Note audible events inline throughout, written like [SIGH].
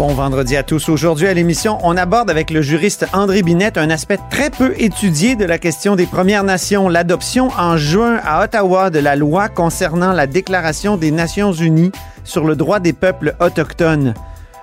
Bon vendredi à tous. Aujourd'hui à l'émission, on aborde avec le juriste André Binette un aspect très peu étudié de la question des Premières Nations, l'adoption en juin à Ottawa de la loi concernant la Déclaration des Nations Unies sur le droit des peuples autochtones.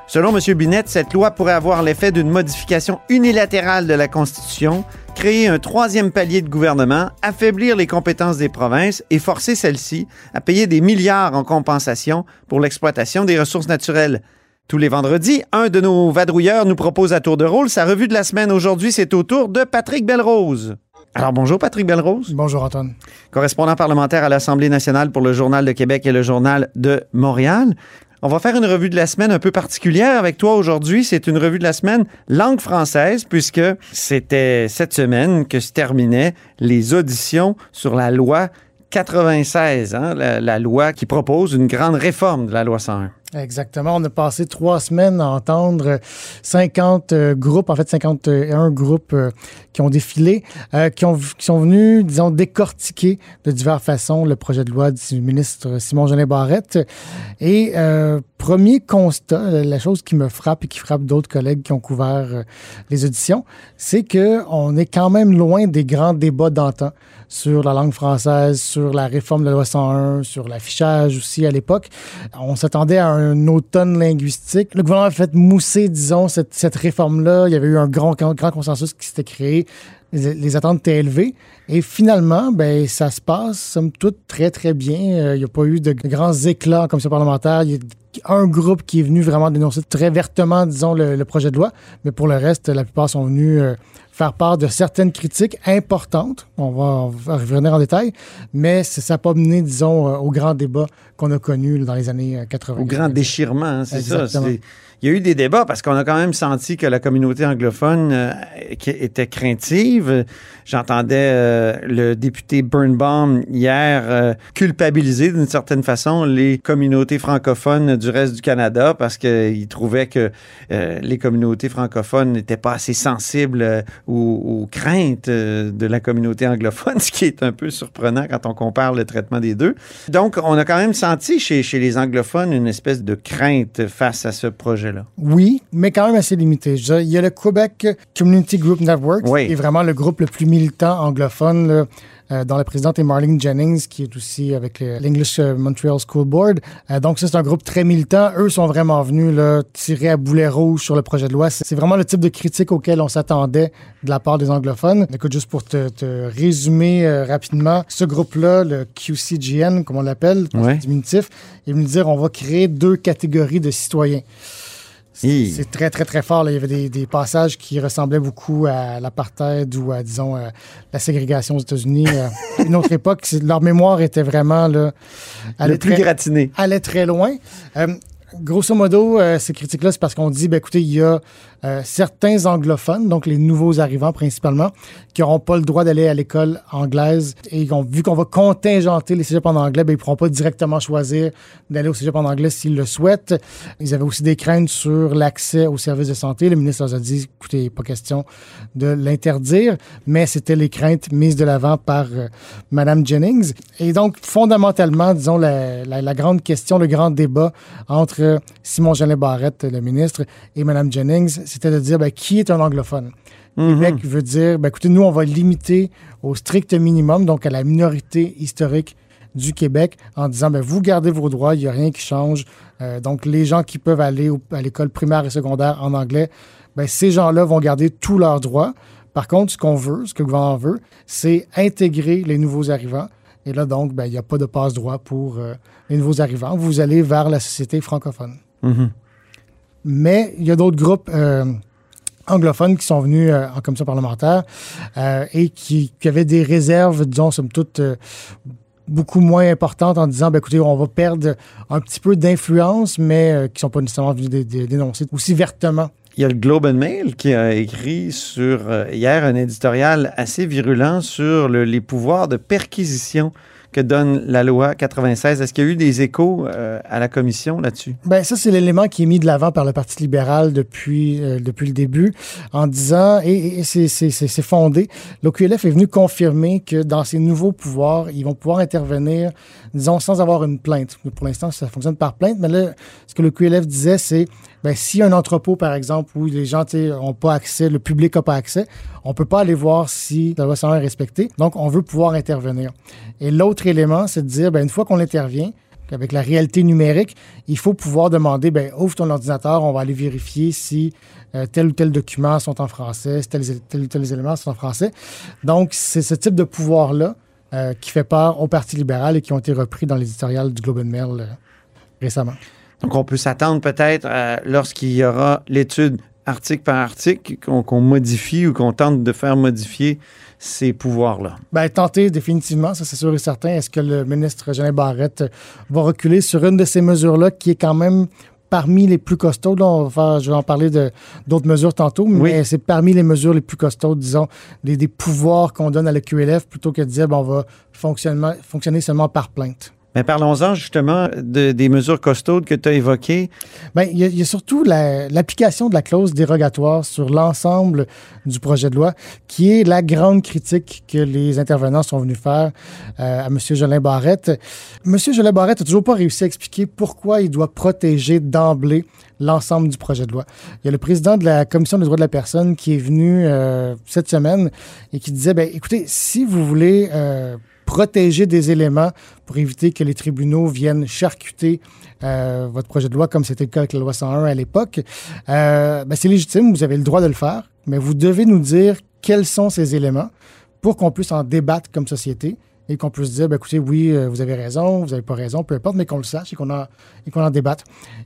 Selon M. Binette, cette loi pourrait avoir l'effet d'une modification unilatérale de la Constitution, créer un troisième palier de gouvernement, affaiblir les compétences des provinces et forcer celles-ci à payer des milliards en compensation pour l'exploitation des ressources naturelles. Tous les vendredis, un de nos vadrouilleurs nous propose à tour de rôle sa revue de la semaine. Aujourd'hui, c'est au tour de Patrick Belrose. Alors bonjour Patrick Belrose. Bonjour Antoine. Correspondant parlementaire à l'Assemblée nationale pour le Journal de Québec et le Journal de Montréal. On va faire une revue de la semaine un peu particulière avec toi aujourd'hui. C'est une revue de la semaine langue française puisque c'était cette semaine que se terminaient les auditions sur la loi 96, hein, la, la loi qui propose une grande réforme de la loi 101. Exactement. On a passé trois semaines à entendre 50 euh, groupes, en fait 51 groupes euh, qui ont défilé, euh, qui, ont, qui sont venus, disons, décortiquer de diverses façons le projet de loi du ministre Simon Jeanin Barrette. Et premier constat, la chose qui me frappe et qui frappe d'autres collègues qui ont couvert les auditions, c'est que on est quand même loin des grands débats d'antan sur la langue française, sur la réforme de la loi 101, sur l'affichage aussi à l'époque. On s'attendait à un automne linguistique. Le gouvernement a fait mousser, disons, cette, cette réforme-là. Il y avait eu un grand, grand consensus qui s'était créé. Les, attentes étaient élevées. Et finalement, ben, ça se passe, somme toute, très, très bien. Euh, il n'y a pas eu de grands éclats en commission parlementaire. Il y a un groupe qui est venu vraiment dénoncer très vertement, disons, le, le projet de loi. Mais pour le reste, la plupart sont venus euh, faire part de certaines critiques importantes. On va, on va revenir en détail, mais ça n'a pas mené, disons, euh, au grand débat qu'on a connu dans les années 80. Au grand déchirement, hein, c'est ça. Il y a eu des débats parce qu'on a quand même senti que la communauté anglophone euh, était craintive. J'entendais euh, le député Birnbaum hier euh, culpabiliser d'une certaine façon les communautés francophones du reste du Canada parce qu'il trouvait que les communautés francophones n'étaient pas assez sensibles aux, craintes de la communauté anglophone, [LAUGHS] ce qui est un peu surprenant quand on compare le traitement des deux. Donc, on a quand même senti chez les anglophones une espèce de crainte face à ce projet Oui, mais quand même assez limité. Il y a le Quebec Community Group Network, oui. qui est vraiment le groupe le plus militant anglophone, là, euh, dont la présidente est Marlene Jennings, qui est aussi avec l'English Montreal School Board. Euh, donc, c'est un groupe très militant. Eux sont vraiment venus là, tirer à boulet rouge sur le projet de loi. C'est vraiment le type de critique auquel on s'attendait de la part des anglophones. Écoute, juste pour te, te résumer euh, rapidement, ce groupe-là, le QCGN, comme on l'appelle, ouais. diminutif, est venu dire on va créer deux catégories de citoyens. C'est très, très, très fort. Là. Il y avait des, des, passages qui ressemblaient beaucoup à l'apartheid ou à, disons, à la ségrégation aux États-Unis. à [LAUGHS] une autre époque, leur mémoire était vraiment... Là, Le plus très. Allait très loin. Euh, grosso modo, euh, ces critiques-là, c'est parce qu'on dit, ben, écoutez, il y a euh, certains anglophones, donc les nouveaux arrivants principalement, qui n'auront pas le droit d'aller à l'école anglaise et ont, vu qu'on va contingenter les cégeps en anglais, ben, ils ne pourront pas directement choisir d'aller au cégep en anglais s'ils le souhaitent. Ils avaient aussi des craintes sur l'accès aux services de santé. Le ministre leur a dit, écoutez, pas question de l'interdire, mais c'était les craintes mises de l'avant par euh, Mme Jennings. Et donc, fondamentalement, disons, la, la, la grande question, le grand débat entre Simon Jeanin Barrette, le ministre, et Mme Jennings, c'était de dire ben, qui est un anglophone? Mhm. Québec mm -hmm. veut dire, ben, écoutez, nous, on va limiter au strict minimum, donc à la minorité historique du Québec, en disant, ben, vous gardez vos droits, il n'y a rien qui change. Euh, donc, les gens qui peuvent aller au, à l'école primaire et secondaire en anglais, ben, ces gens-là vont garder tous leurs droits. Par contre, ce qu'on veut, ce que le gouvernement veut, c'est intégrer les nouveaux arrivants. Et là, donc, ben, il n'y a pas de passe-droit pour euh, les nouveaux arrivants. Vous allez vers la société francophone. Mm -hmm. Mais il y a d'autres groupes euh, anglophones qui sont venus euh, en commission parlementaire et qui, qui, avaient des réserves, disons, somme toute, beaucoup moins importantes en disant, ben, écoutez, on va perdre un petit peu d'influence, mais qui ne sont pas nécessairement venus dé dé dénoncer aussi vertement. Il y a le Globe and Mail qui a écrit sur euh, hier un éditorial assez virulent sur le, les pouvoirs de perquisition que donne la loi 96. Est-ce qu'il y a eu des échos euh, à la commission là-dessus? Ben ça, c'est l'élément qui est mis de l'avant par le Parti libéral depuis, euh, depuis le début, en disant, et, et c'est fondé, l'OQLF est venu confirmer que dans ces nouveaux pouvoirs, ils vont pouvoir intervenir, disons, sans avoir une plainte. Pour l'instant, ça fonctionne par plainte, mais là, ce que l'OQLF disait, c'est, ben, s'il y a un entrepôt, par exemple, où les gens n'ont pas accès, le public n'a pas accès, on peut pas aller voir si la loi 101 est respectée. Donc, on veut pouvoir intervenir. Et l'autre élément, c'est de dire, ben, une fois qu'on intervient, avec la réalité numérique, il faut pouvoir demander, ben, ouvre ton ordinateur, on va aller vérifier si euh, tel ou tel document sont en français, si tel, tel ou tel élément sont en français. Donc, c'est ce type de pouvoir-là euh, qui fait peur au Parti libéral et qui ont été repris dans l'éditorial du Globe and Mail euh, récemment. Donc, on peut s'attendre peut-être euh, lorsqu'il y aura l'étude article par article qu'on modifie ou qu'on tente de faire modifier ces pouvoirs-là. Ben, tenter définitivement, ça c'est sûr et certain. Est-ce que le ministre Jean Barrette va reculer sur une de ces mesures-là qui est quand même parmi les plus costauds. Là, on va faire- je vais en parler de d'autres mesures tantôt, mais Oui. c'est parmi les mesures les plus costaudes, disons, des, des pouvoirs qu'on donne à la QLF plutôt que de dire ben, on va fonctionner seulement par plainte. Mais parlons-en justement de- des mesures costaudes que tu as évoquées. Ben, il y, a- il y a surtout la- l'application de la clause dérogatoire sur l'ensemble du projet de loi, qui est la grande critique que les intervenants sont venus faire euh, à M. Jolin Barrette. M. Jolin Barrette n'a toujours pas réussi à expliquer pourquoi il doit protéger d'emblée l'ensemble du projet de loi. Il y a le président de la Commission des droits de la personne qui est venu euh, cette semaine et qui disait, ben, écoutez, si vous voulez euh, protéger des éléments pour éviter que les tribunaux viennent charcuter euh, votre projet de loi, comme c'était le cas avec la loi 101 à l'époque, euh, ben, c'est légitime, vous avez le droit de le faire, mais vous devez nous dire quels sont ces éléments pour qu'on puisse en débattre comme société et qu'on puisse dire, ben, écoutez, oui, euh, vous avez raison, vous n'avez pas raison, peu importe, mais qu'on le sache et qu'on en, débatte.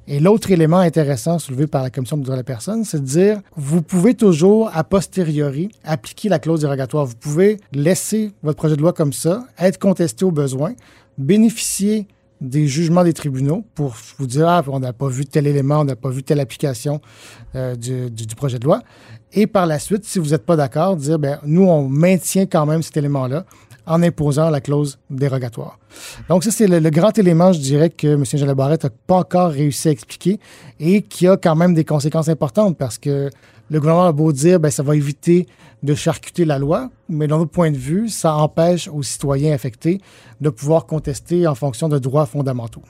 Et l'autre élément intéressant soulevé par la Commission des droits de la personne, c'est de dire, vous pouvez toujours, a posteriori, appliquer la clause dérogatoire. Vous pouvez laisser votre projet de loi comme ça, être contesté au besoin, bénéficier des jugements des tribunaux pour vous dire ah, on n'a pas vu tel élément, on n'a pas vu telle application euh, du, projet de loi. Et par la suite, si vous n'êtes pas d'accord, dire ben, nous, on maintient quand même cet élément-là en imposant la clause dérogatoire. Donc, ça, c'est le, grand élément, je dirais, que M. Barrette n'a pas encore réussi à expliquer et qui a quand même des conséquences importantes parce que le gouvernement a beau dire ben, ça va éviter de charcuter la loi, mais d'un autre point de vue, ça empêche aux citoyens affectés de pouvoir contester en fonction de droits fondamentaux.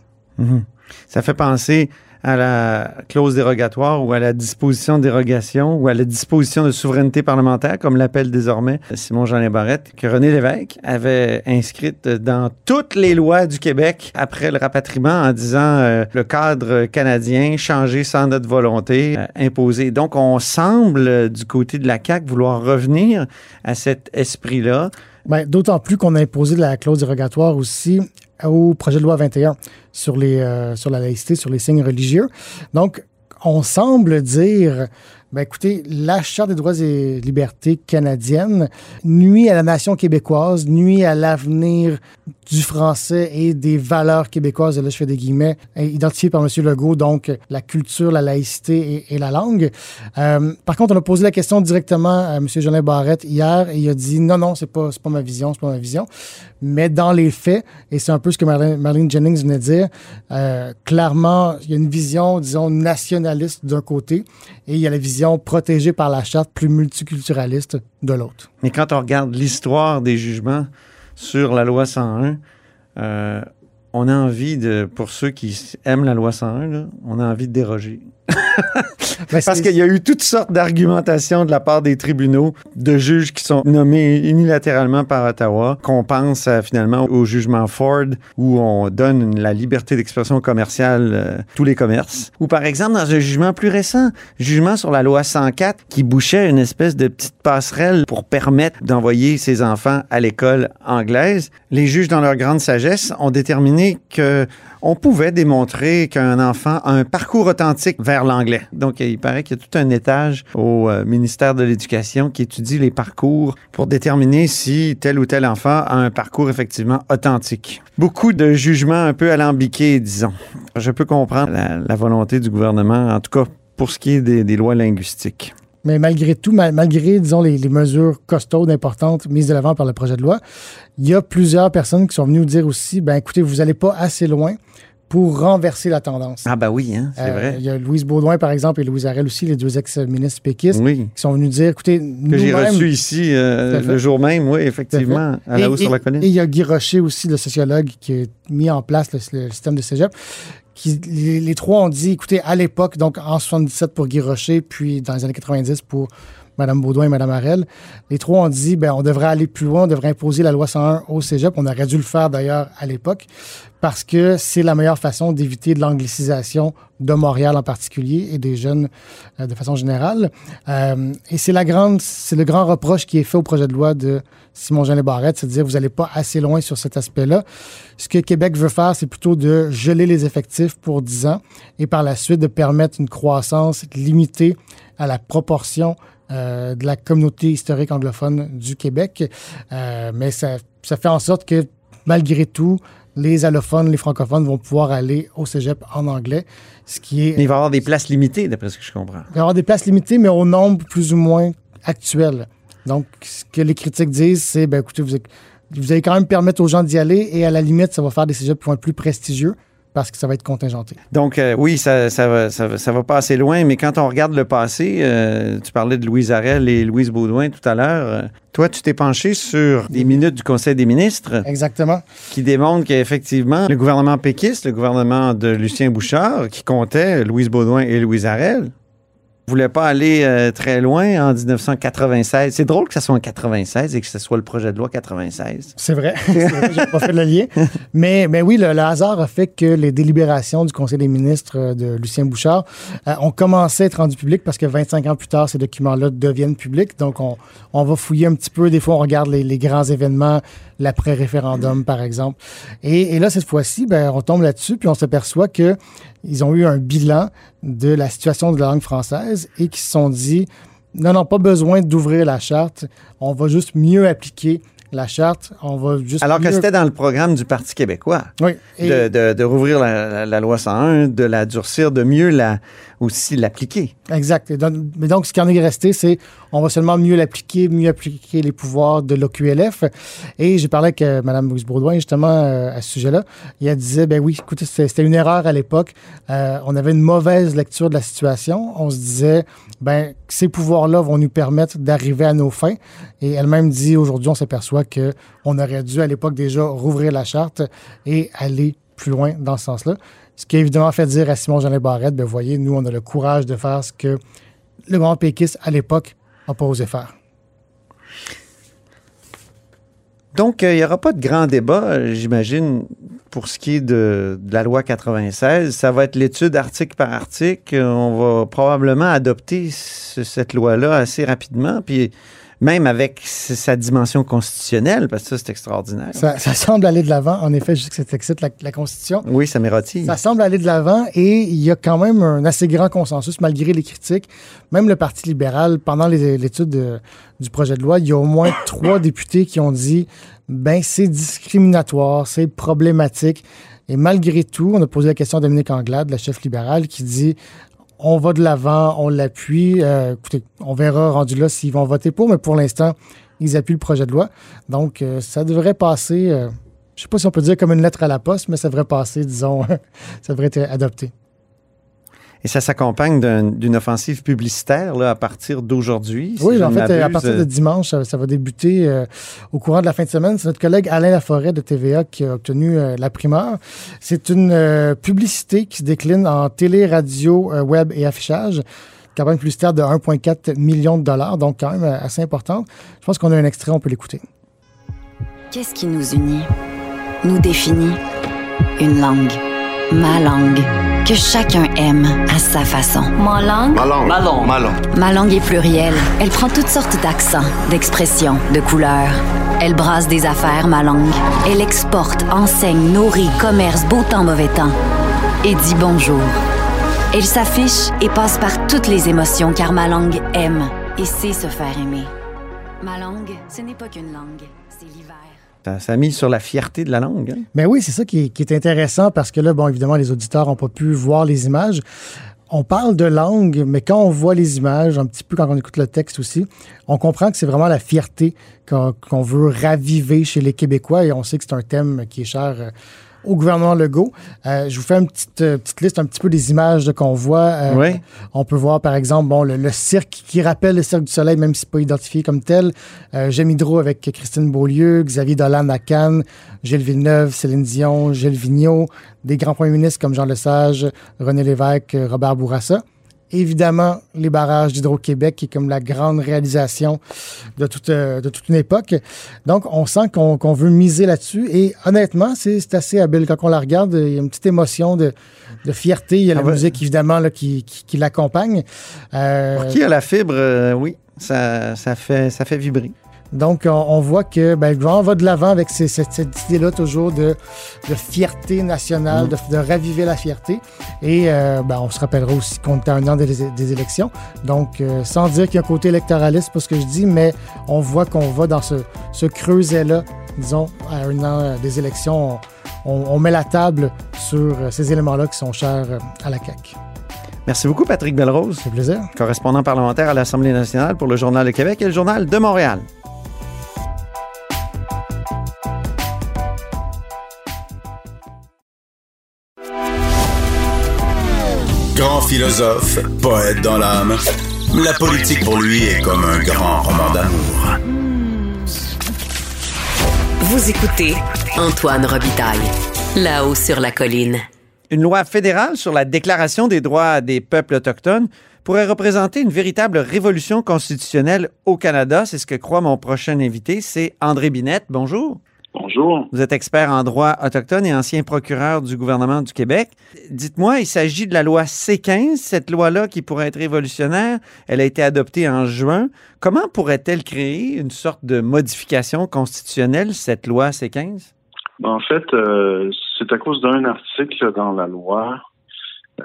Ça fait penser à la clause dérogatoire ou à la disposition de dérogation ou à la disposition de souveraineté parlementaire, comme l'appelle désormais Simon Jean Barrette, que René Lévesque avait inscrite dans toutes les lois du Québec après le rapatriement en disant euh, le cadre canadien changé sans notre volonté, euh, imposé. Donc, on semble, euh, du côté de la CAQ, vouloir revenir à cet esprit-là. Ben, D'autant plus qu'on a imposé la clause dérogatoire aussi au projet de loi 21 sur, les, euh, sur la laïcité, sur les signes religieux. Donc, on semble dire, ben, écoutez, la Charte des droits et libertés canadienne nuit à la nation québécoise, nuit à l'avenir du français et des valeurs québécoises, et là je fais des guillemets, euh, identifiées par M. Legault, donc la culture, la laïcité et, la langue. Euh, par contre, on a posé la question directement à M. Jolin Barrette hier et il a dit non, non, c'est pas, pas ma vision, c'est pas ma vision. Mais dans les faits, et c'est un peu ce que Marlene, Marlene Jennings venait de dire, euh, clairement, il y a une vision, disons, nationaliste d'un côté et il y a la vision protégée par la charte plus multiculturaliste de l'autre. Mais quand on regarde l'histoire des jugements sur la loi 101, euh, on a envie de, pour ceux qui aiment la loi 101, là, on a envie de déroger. [LAUGHS] Parce qu'il y a eu toutes sortes d'argumentations de la part des tribunaux, de juges qui sont nommés unilatéralement par Ottawa, qu'on pense euh, finalement au jugement Ford, où on donne la liberté d'expression commerciale euh, à tous les commerces. Ou par exemple, dans un jugement plus récent, jugement sur la loi 104, qui bouchait une espèce de petite passerelle pour permettre d'envoyer ses enfants à l'école anglaise, les juges, dans leur grande sagesse, ont déterminé que on pouvait démontrer qu'un enfant a un parcours authentique vers l'anglais. Donc, il paraît qu'il y a tout un étage au euh, ministère de l'Éducation qui étudie les parcours pour déterminer si tel ou tel enfant a un parcours effectivement authentique. Beaucoup de jugements un peu alambiqués, disons. Je peux comprendre la, volonté du gouvernement, en tout cas pour ce qui est des lois linguistiques. Mais malgré tout, mal- malgré, disons, les, les mesures costaudes, importantes mises de l'avant par le projet de loi, il y a plusieurs personnes qui sont venues nous dire aussi, ben écoutez, vous n'allez pas assez loin pour renverser la tendance. Ah, ben oui, hein, c'est Euh, vrai. Il y a Louise Baudouin, par exemple, et Louise Arel aussi, les deux ex-ministres péquistes, Oui. qui sont venus dire, écoutez, Que j'ai reçu ici euh, le jour même, oui, effectivement, à la Et- haut sur la colline. Et il y a Guy Rocher aussi, le sociologue, qui a mis en place le, le système de cégep. Les trois ont dit, écoutez, à l'époque, donc en 77 pour Guy Rocher, puis dans les années 90 pour Mme Baudouin et Mme Harel, les trois ont dit, ben, on devrait aller plus loin, on devrait imposer la loi 101 au cégep. On aurait dû le faire d'ailleurs à l'époque, parce que c'est la meilleure façon d'éviter de l'anglicisation de Montréal en particulier et des jeunes euh, de façon générale. Euh, et c'est la grande, c'est le grand reproche qui est fait au projet de loi de Simon Jean Barrette, c'est de dire vous n'allez pas assez loin sur cet aspect-là. Ce que Québec veut faire, c'est plutôt de geler les effectifs pour 10 ans et par la suite de permettre une croissance limitée à la proportion euh, de la communauté historique anglophone du Québec. Euh, mais ça, ça fait en sorte que malgré tout, les allophones, les francophones vont pouvoir aller au cégep en anglais, ce qui est Mais il va y avoir des places limitées, d'après ce que je comprends. il va y avoir des places limitées, mais au nombre plus ou moins actuel. Donc, ce que les critiques disent, c'est, ben, écoutez, vous, vous allez quand même permettre aux gens d'y aller et à la limite, ça va faire des cégeps qui vont être plus prestigieux parce que ça va être contingenté. Donc, euh, oui, ça, ça, va, ça, va, ça va pas assez loin, mais quand on regarde le passé, euh, tu parlais de Louise Arel et Louise Baudouin tout à l'heure. euh, toi, tu t'es penché sur des minutes du Conseil des ministres Exactement. qui démontrent qu'effectivement, le gouvernement péquiste, le gouvernement de Lucien Bouchard, qui comptait Louise Baudouin et Louise Arel, voulait pas aller euh, très loin en 1996. C'est drôle que ça soit en 96 et que ce soit le projet de loi 96. C'est vrai. [LAUGHS] Vrai, j'ai pas fait le lien. Mais, mais oui, le, le hasard a fait que les délibérations du Conseil des ministres euh, de Lucien Bouchard euh, ont commencé à être rendues publiques parce que 25 ans plus tard, ces documents-là deviennent publics. Donc, on, on va fouiller un petit peu. Des fois, on regarde les, les grands événements, l'après-référendum, par exemple. Et, et là, cette fois-ci, ben, on tombe là-dessus, puis on s'aperçoit que ils ont eu un bilan de la situation de la langue française et qui se sont dit non, non, pas besoin d'ouvrir la charte. On va juste mieux appliquer la charte. On va juste. Alors que c'était dans le programme du Parti québécois. Oui. Et- de, de, de rouvrir la, la- la loi 101, de la durcir, de mieux la, aussi l'appliquer. Exact. Mais donc, ce qui en est resté, c'est on va seulement mieux l'appliquer, mieux appliquer les pouvoirs de l'OQLF. Et j'ai parlé avec euh, Mme Louise Baudouin, justement, euh, à ce sujet-là. Et elle disait, ben oui, écoutez, c'était une erreur à l'époque. Euh, on avait une mauvaise lecture de la situation. On se disait, ben ces pouvoirs-là vont nous permettre d'arriver à nos fins. Et elle-même dit, aujourd'hui, on s'aperçoit que on aurait dû, à l'époque, déjà rouvrir la charte et aller plus loin dans ce sens-là. Ce qui a évidemment fait dire à Simon Jean Barrette, ben voyez, nous, on a le courage de faire ce que le grand péquiste, à l'époque, n'a pas osé faire. Donc, euh, il n'y aura pas de grand débat, euh, j'imagine, pour ce qui est de, la loi 96. Ça va être l'étude article par article. Euh, On va probablement adopter ce- cette loi-là assez rapidement, puis même avec sa dimension constitutionnelle, parce que ça, c'est extraordinaire. Ça, ça semble aller de l'avant, en effet, juste que ça excite la, la Constitution. Oui, ça m'érotise. Ça semble aller de l'avant et il y a quand même un assez grand consensus malgré les critiques. Même le Parti libéral, pendant l'étude de- du projet de loi, il y a au moins [COUGHS] trois députés qui ont dit ben c'est discriminatoire, c'est problématique. Et malgré tout, on a posé la question à Dominique Anglade, la chef libérale, qui dit on va de l'avant, on l'appuie. Euh, écoutez, on verra rendu là s'ils vont voter pour, mais pour l'instant, ils appuient le projet de loi. Donc, euh, ça devrait passer. euh, je sais pas si on peut dire comme une lettre à la poste, mais ça devrait passer, disons, [LAUGHS] ça devrait être adopté. Et ça s'accompagne d'un- d'une offensive publicitaire là, à partir d'aujourd'hui. si oui, en fait, à m'abuse. partir de dimanche, ça, ça va débuter euh, au courant de la fin de semaine. C'est notre collègue Alain Laforêt de TVA qui a obtenu euh, la primeur. C'est une euh, publicité qui se décline en télé, radio, euh, web et affichage. Campagne publicitaire de 1,4 million de dollars, donc quand même euh, assez importante. Je pense qu'on a un extrait, on peut l'écouter. Qu'est-ce qui nous unit, nous définit? Une langue, ma langue, que chacun aime à sa façon. Ma langue? Ma langue. Ma langue. Ma langue. Ma langue est plurielle. Elle prend toutes sortes d'accents, d'expressions, de couleurs. Elle brasse des affaires, ma langue. Elle exporte, enseigne, nourrit, commerce, beau temps, mauvais temps. Et dit bonjour. Elle s'affiche et passe par toutes les émotions car ma langue aime et sait se faire aimer. Ma langue, ce n'est pas qu'une langue, c'est l'hiver. Ça, a mis sur la fierté de la langue. hein? Mais oui, c'est ça qui est, intéressant parce que là, bon, évidemment, les auditeurs n'ont pas pu voir les images. on parle de langue, mais quand on voit les images, un petit peu quand on écoute le texte aussi, on comprend que c'est vraiment la fierté qu'on qu'on veut raviver chez les Québécois et on sait que c'est un thème qui est cher euh, au gouvernement Legault. Euh, je vous fais une petite, euh, petite liste un petit peu des images là, qu'on voit. Euh, Oui. On peut voir, par exemple, bon, le, le cirque qui rappelle le Cirque du Soleil, même si pas identifié comme tel. Euh, J'aime Hydro avec Christine Beaulieu, Xavier Dolan à Cannes, Gilles Villeneuve, Céline Dion, Gilles Vigneault, des grands premiers ministres comme Jean Lesage, René Lévesque, Robert Bourassa. Évidemment, les barrages d'Hydro-Québec, qui est comme la grande réalisation de toute, euh, de toute une époque. Donc, on sent qu'on qu'on veut miser là-dessus. Et honnêtement, c'est c'est assez habile. Quand on la regarde, il y a une petite émotion de, de fierté. Il y a la Ah musique, évidemment, là, qui, qui, qui l'accompagne. Euh, Pour qui a la fibre, euh, oui, ça, ça, fait, ça fait vibrer. Donc, on, on voit que ben, le gouvernement va de l'avant avec ces- cette, cette idée-là toujours de, de fierté nationale, de, de raviver la fierté. Et euh, ben, on se rappellera aussi qu'on était à un an des, des élections. Donc, euh, sans dire qu'il y a un côté électoraliste, c'est pas ce que je dis, mais on voit qu'on va dans ce, ce creuset-là, disons, à un an euh, des élections. On, on- on met la table sur ces éléments-là qui sont chers à la CAQ. Merci beaucoup, Patrick Belrose, C'est plaisir. correspondant parlementaire à l'Assemblée nationale pour le Journal de Québec et le Journal de Montréal. Grand philosophe, poète dans l'âme, la politique pour lui est comme un grand roman d'amour. Vous écoutez Antoine Robitaille, là-haut sur la colline. Une loi fédérale sur la déclaration des droits des peuples autochtones pourrait représenter une véritable révolution constitutionnelle au Canada. C'est ce que croit mon prochain invité, c'est André Binette. Bonjour. Bonjour. Vous êtes expert en droit autochtone et ancien procureur du gouvernement du Québec. Dites-moi, il s'agit de la loi C-15, cette loi-là qui pourrait être révolutionnaire. Elle a été adoptée en juin. Comment pourrait-elle créer une sorte de modification constitutionnelle, cette loi C-15? En fait, euh, c'est à cause d'un article dans la loi,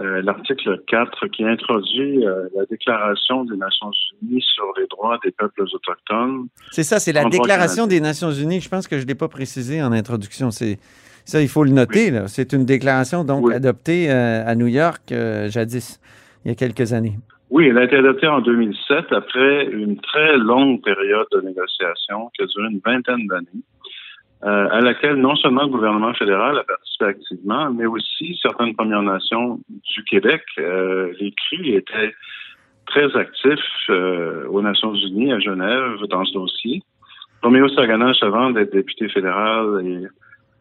euh, l'article 4, qui introduit euh, la Déclaration des Nations Unies sur les droits des peuples autochtones. C'est ça, c'est la Déclaration des Nations Unies. Je pense que je ne l'ai pas précisé en introduction. C'est ça, il faut le noter. C'est une déclaration donc Oui. adoptée euh, à New York jadis, il y a quelques années. Oui, elle a été adoptée en 2007 après une très longue période de négociation qui a duré une vingtaine d'années, euh, à laquelle non seulement le gouvernement fédéral a participé activement, mais aussi certaines Premières Nations du Québec. Euh, les CRI étaient très actifs euh, aux Nations Unies à Genève dans ce dossier. Roméo Saganache, avant d'être député fédéral et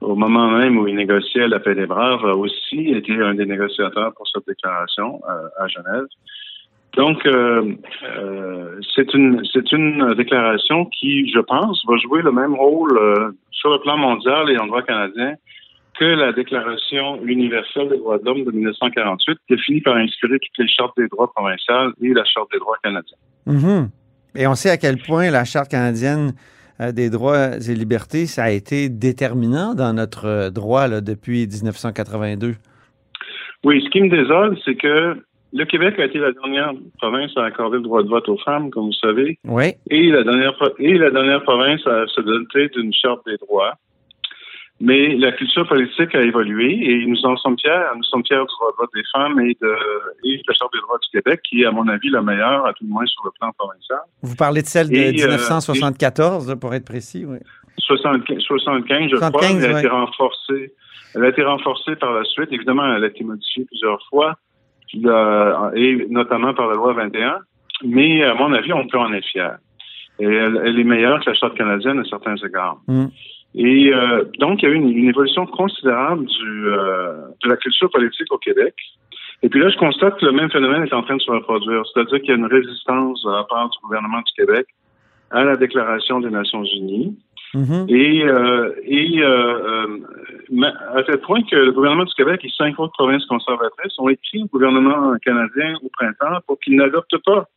au moment même où il négociait la paix des Braves, a aussi été un des négociateurs pour cette déclaration euh, à Genève. Donc, euh, euh, c'est une c'est une déclaration qui, je pense, va jouer le même rôle euh, sur le plan mondial et en droit canadien que la Déclaration universelle des droits de l'homme de 1948, qui a fini par inspirer toutes les chartes des droits provinciales et la charte des droits canadiens. Mhm. Et on sait à quel point la Charte canadienne des droits et libertés, ça a été déterminant dans notre droit là, depuis 1982. Oui, ce qui me désole, c'est que le Québec a été la dernière province à accorder le droit de vote aux femmes, comme vous savez. Oui. Et la dernière, et la dernière province à se doter d'une charte des droits. Mais la culture politique a évolué et nous en sommes fiers. Nous sommes fiers du droit de vote des femmes et de, et de la charte des droits du Québec, qui est, à mon avis, la meilleure, à tout le moins sur le plan provincial. Vous parlez de celle de Et, euh, 1974, là, pour être précis. Oui. 75, 75 je crois. 75, Elle a ouais. été renforcée. Elle a été renforcée par la suite. Évidemment, elle a été modifiée plusieurs fois, euh, et notamment par la loi 21. Mais à mon avis, on peut en être fier. Et elle, elle est meilleure que la charte canadienne à certains égards. Mm. Et euh, donc, il y a eu une, une évolution considérable du, euh, de la culture politique au Québec. Et puis là, je constate que le même phénomène est en train de se reproduire. C'est-à-dire qu'il y a une résistance de la part du gouvernement du Québec à la Déclaration des Nations Unies. Mhm. Et, euh, et euh, euh, à tel point que le gouvernement du Québec et cinq autres provinces conservatrices ont écrit au gouvernement canadien au printemps pour qu'il n'adopte pas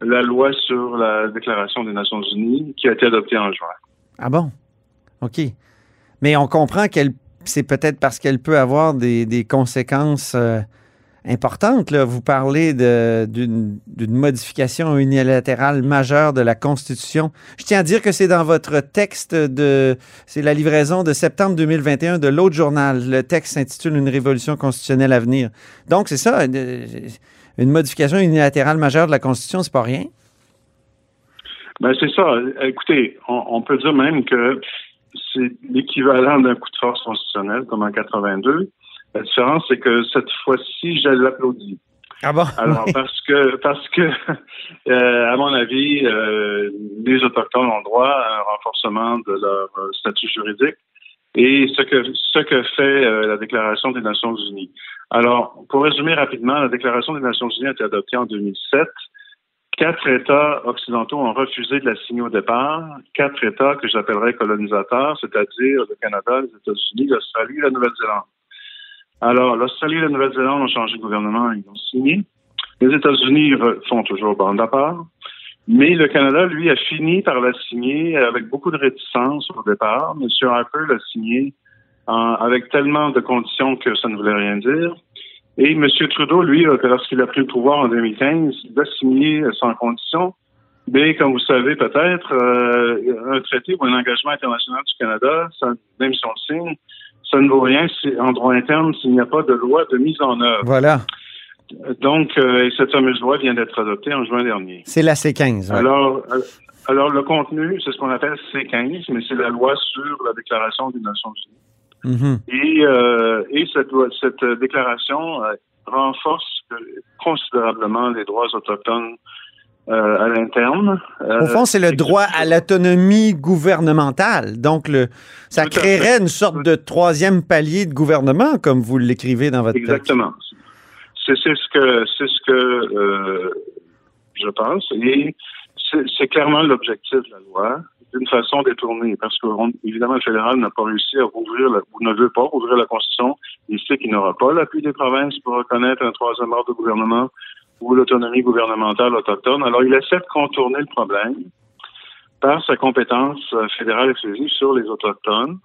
la loi sur la Déclaration des Nations Unies qui a été adoptée en juin. Ah bon? OK. Mais on comprend qu'elle c'est peut-être parce qu'elle peut avoir des, des conséquences importantes. Là. Vous parlez d'une modification unilatérale majeure de la Constitution. Je tiens à dire que c'est dans votre texte de... C'est la livraison de septembre 2021 de l'autre journal. Le texte s'intitule Une révolution constitutionnelle à venir. Donc, c'est ça. une modification unilatérale majeure de la Constitution, c'est pas rien? Ben, c'est ça. Écoutez, on, peut dire même que c'est l'équivalent d'un coup de force constitutionnel, comme en 82. La différence, c'est que cette fois-ci, je l'applaudis. Ah bon? Alors, parce que, parce que, [LAUGHS] euh, à mon avis, euh, les Autochtones ont droit à un renforcement de leur euh, statut juridique et ce que, ce que fait la Déclaration des Nations Unies. Alors, pour résumer rapidement, la Déclaration des Nations Unies a été adoptée en 2007. Quatre États occidentaux ont refusé de la signer au départ. Quatre États que j'appellerais colonisateurs, c'est-à-dire le Canada, les États-Unis, l'Australie et la Nouvelle-Zélande. Alors, l'Australie et la Nouvelle-Zélande ont changé de gouvernement, ils ont signé. Les États-Unis font toujours bande à part. Mais le Canada, lui, a fini par la signer avec beaucoup de réticence au départ. M. Harper l'a signé avec tellement de conditions que ça ne voulait rien dire. Et M. Trudeau, lui, lorsqu'il a pris le pouvoir en 2015, il a signé sans condition. Mais comme vous savez peut-être, euh, un traité ou un engagement international du Canada, ça, même si on le signe, ça ne vaut rien en droit interne s'il n'y a pas de loi de mise en œuvre. Voilà. Donc, euh, cette fameuse loi vient d'être adoptée en juin dernier. C'est la C15. Alors, euh, alors, le contenu, c'est ce qu'on appelle C15, mais c'est la loi sur la Déclaration des Nations Unies. Mm-hmm. Et, euh, et cette, cette déclaration renforce considérablement les droits autochtones euh, à l'interne. Euh, Au fond, c'est le droit à l'autonomie gouvernementale. Donc, le, ça créerait une sorte de troisième palier de gouvernement, comme vous l'écrivez dans votre Exactement. C'est ce que c'est ce que euh, je pense. Et c'est clairement l'objectif de la loi, d'une façon détournée, parce que évidemment le fédéral n'a pas réussi à ouvrir ou ne veut pas ouvrir la Constitution. Il sait qu'il n'aura pas l'appui des provinces pour reconnaître un troisième ordre de gouvernement ou l'autonomie gouvernementale autochtone. Alors, il essaie de contourner le problème par sa compétence euh, fédérale exclusive sur les Autochtones.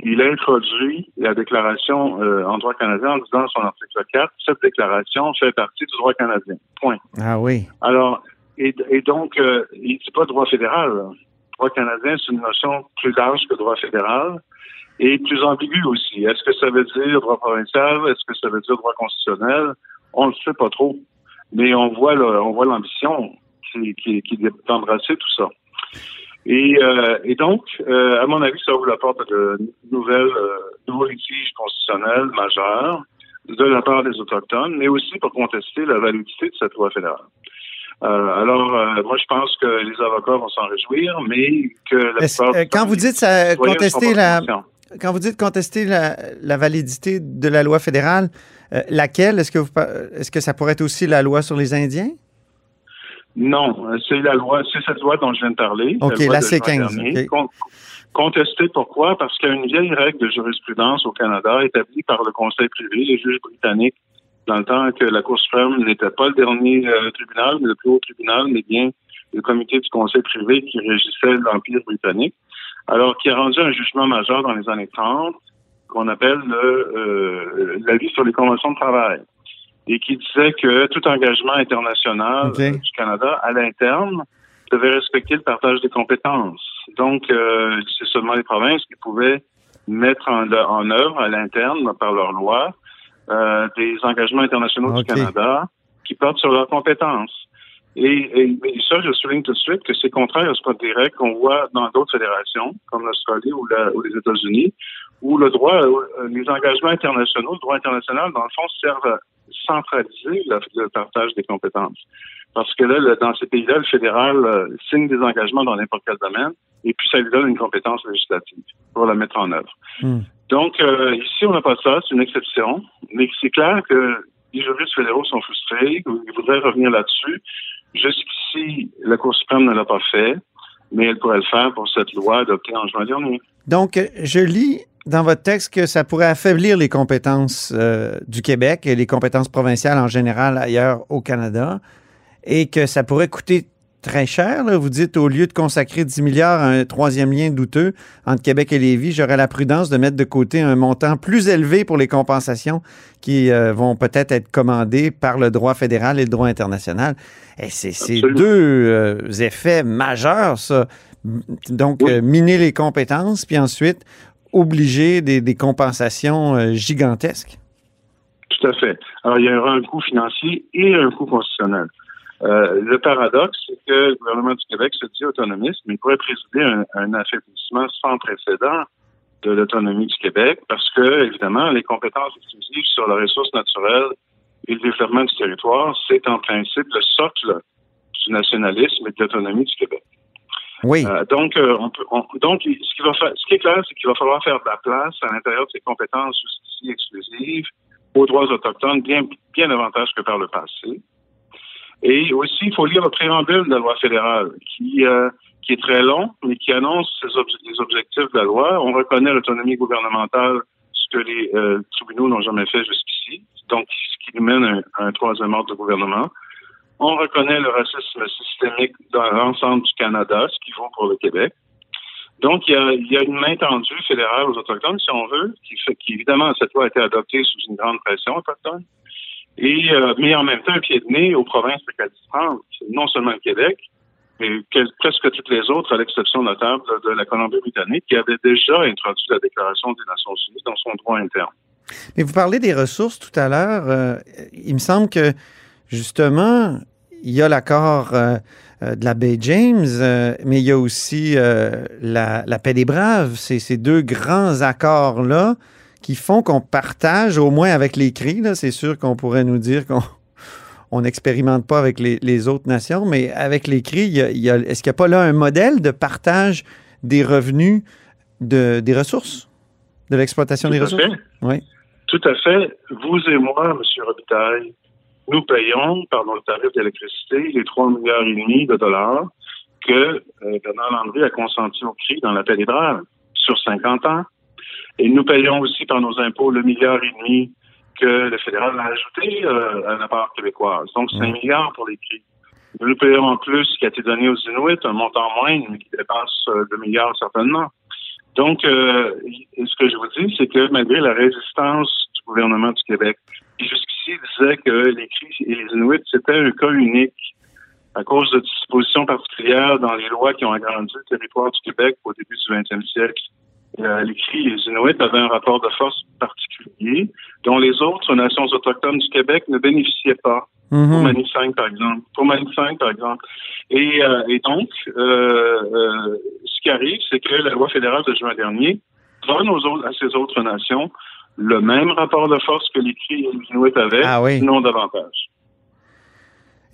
Il a introduit la déclaration euh, en droit canadien en disant dans son article 4, cette déclaration fait partie du droit canadien. Point. Ah oui. Alors, et, donc, euh, il ne dit pas droit fédéral. Droit canadien, c'est une notion plus large que droit fédéral et plus ambiguë aussi. Est-ce que ça veut dire droit provincial? Est-ce que ça veut dire droit constitutionnel? On ne le sait pas trop mais on voit on voit l'ambition qui, qui, qui d'embrasser tout ça. Et, euh, et donc, euh, à mon avis, ça vous apporte de nouvelles, euh, nouveaux litiges constitutionnels majeurs de la part des Autochtones, mais aussi pour contester la validité de cette loi fédérale. Euh, alors, euh, moi, je pense que les avocats vont s'en réjouir, mais que la Quand vous dites ça, contester la, quand vous dites contester la, la validité de la loi fédérale, euh, laquelle? Est-ce que, vous, est-ce que ça pourrait être aussi la loi sur les Indiens? Non, c'est la loi, c'est cette loi dont je viens de parler. OK, la, C15. contester pourquoi? Parce qu'il y a une vieille règle de jurisprudence au Canada établie par le Conseil privé, les juges britanniques, dans le temps que la Cour suprême n'était pas le dernier euh, tribunal, mais le plus haut tribunal, mais bien le comité du Conseil privé qui régissait l'Empire britannique. Alors, qui a rendu un jugement majeur dans les années 30 qu'on appelle euh, l'avis sur les conventions de travail et qui disait que tout engagement international du Canada à l'interne devait respecter le partage des compétences. Donc, euh, c'est seulement les provinces qui pouvaient mettre en, en œuvre à l'interne, par leur loi, euh, des engagements internationaux du Canada qui portent sur leurs compétences. Et, ça, je souligne tout de suite que c'est contraire à ce code direct qu'on voit dans d'autres fédérations, comme l'Australie ou, ou, les États-Unis, où le droit, euh, les engagements internationaux, le droit international, dans le fond, servent à centraliser le, partage des compétences. Parce que là, dans ces pays-là, le fédéral euh, signe des engagements dans n'importe quel domaine, et puis ça lui donne une compétence législative pour la mettre en œuvre. Hmm. Donc, euh, ici, on n'a pas ça, c'est une exception, mais c'est clair que les juristes fédéraux sont frustrés, ils voudraient revenir là-dessus. Jusqu'ici, la Cour suprême ne l'a pas fait, mais elle pourrait le faire pour cette loi adoptée en juin dernier. Donc, je lis dans votre texte que ça pourrait affaiblir les compétences euh, du Québec et les compétences provinciales en général ailleurs au Canada et que ça pourrait coûter très cher. Vous dites, au lieu de consacrer 10 milliards à un troisième lien douteux entre Québec et Lévis, j'aurais la prudence de mettre de côté un montant plus élevé pour les compensations qui euh, vont peut-être être commandées par le droit fédéral et le droit international. Et c'est deux euh, effets majeurs, ça. Donc, miner les compétences, puis ensuite obliger des, compensations euh, gigantesques. tout à fait. Alors, il y aura un coût financier et un coût constitutionnel. Euh, le paradoxe, c'est que le gouvernement du Québec se dit autonomiste, mais il pourrait présider un, un affaiblissement sans précédent de l'autonomie du Québec parce que, évidemment, les compétences exclusives sur les ressources naturelles et le développement du territoire, c'est en principe le socle du nationalisme et de l'autonomie du Québec. Oui. Euh, donc, euh, on peut, on- donc, ce qui va faire, ce qui est clair, c'est qu'il va falloir faire de la place à l'intérieur de ces compétences jusqu'ici exclusives aux droits autochtones, bien, bien davantage que par le passé. Et aussi, il faut lire le préambule de la loi fédérale, qui, euh, qui est très long, mais qui annonce les objectifs de la loi. On reconnaît l'autonomie gouvernementale, ce que les euh, tribunaux n'ont jamais fait jusqu'ici, donc ce qui nous mène à un, à un troisième ordre de gouvernement. On reconnaît le racisme systémique dans l'ensemble du Canada, ce qui vaut pour le Québec. Donc, il y, a, il y a une main tendue fédérale aux Autochtones, si on veut, qui fait qui, évidemment, cette loi a été adoptée sous une grande pression autochtone, et euh, mais en même temps un pied de nez aux provinces récalcitrantes, non seulement le Québec, mais presque toutes les autres, à l'exception notable de la Colombie-Britannique, qui avait déjà introduit la Déclaration des Nations Unies dans son droit interne. Mais vous parlez des ressources tout à l'heure. euh, il me semble que, justement, il y a l'accord euh, euh, de la baie James, mais il y a aussi la, la paix des braves. Ces deux grands accords-là qui font qu'on partage, au moins avec les cris. là. C'est sûr qu'on pourrait nous dire qu'on [LAUGHS] on n'expérimente pas avec les, les autres nations, mais avec les cris, est-ce qu'il n'y a pas là un modèle de partage des revenus de, des ressources, de l'exploitation des ressources? fait. Oui. Tout à fait. Vous et moi, M. Robitaille, nous payons par nos tarifs d'électricité les 3 milliards et demi de dollars que euh, Bernard Landry a consenti au CRI dans la braves sur 50 ans. Et nous payons aussi par nos impôts le milliard et demi que le fédéral a ajouté euh, à la part québécoise. Donc, 5 milliards pour les CRI. Nous payons en plus ce qui a été donné aux Inuits, un montant moindre, mais qui dépasse euh, 2 milliards certainement. Donc, euh, ce que je vous dis, c'est que malgré la résistance du gouvernement du Québec, qui jusqu'ici disait que les cris et les Inuits, c'était un cas unique à cause de dispositions particulières dans les lois qui ont agrandi le territoire du Québec au début du 20e siècle. Euh, les cris et les Inuits avaient un rapport de force particulier dont les autres nations autochtones du Québec ne bénéficiaient pas. Pour Mhm. Manif 5, par exemple. Pour Manif 5, par exemple. Et, euh, et donc, euh, euh, ce qui arrive, c'est que la loi fédérale de juin dernier donne aux autres, à ces autres nations le même rapport de force que les Cris et les Inuits avaient, Ah oui. sinon davantage.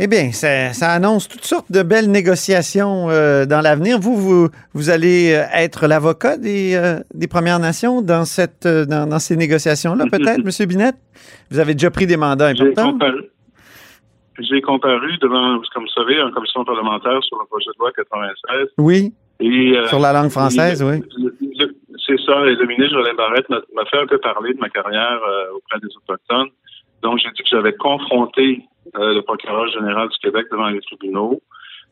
Eh bien, ça, ça annonce toutes sortes de belles négociations euh, dans l'avenir. Vous, vous, vous allez euh, être l'avocat des, euh, des Premières Nations dans, cette, dans, dans ces négociations-là, peut-être, [LAUGHS] M. Binette? Vous avez déjà pris des mandats J'ai importants? comparu, j'ai comparu devant, comme vous savez, en commission parlementaire sur le projet de loi 96. Oui, Et, euh, sur la langue française, oui. C'est ça, et le ministre Jolin Barrette m'a fait un peu parler de ma carrière auprès des Autochtones. Donc, j'ai dit que j'avais confronté le procureur général du Québec devant les tribunaux,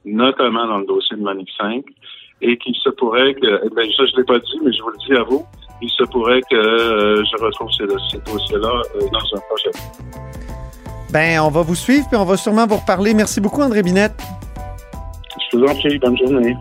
notamment dans le dossier de Manif 5, et qu'il se pourrait que, eh ben, ça je l'ai pas dit, mais je vous le dis à vous, il se pourrait que euh, je retrouve ces, ces dossiers-là euh, dans un projet. Ben, on va vous suivre, puis on va sûrement vous reparler. Merci beaucoup, André Binette. Je vous en prie, bonne journée.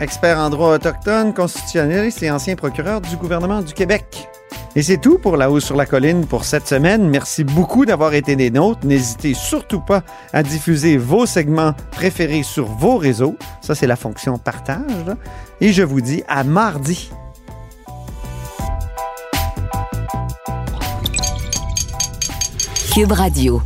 expert en droit autochtone, constitutionnaliste et ancien procureur du gouvernement du Québec. Et c'est tout pour La Hausse sur la Colline pour cette semaine. Merci beaucoup d'avoir été des nôtres. N'hésitez surtout pas à diffuser vos segments préférés sur vos réseaux. Ça, c'est la fonction partage. Et je vous dis à mardi. Cube Radio.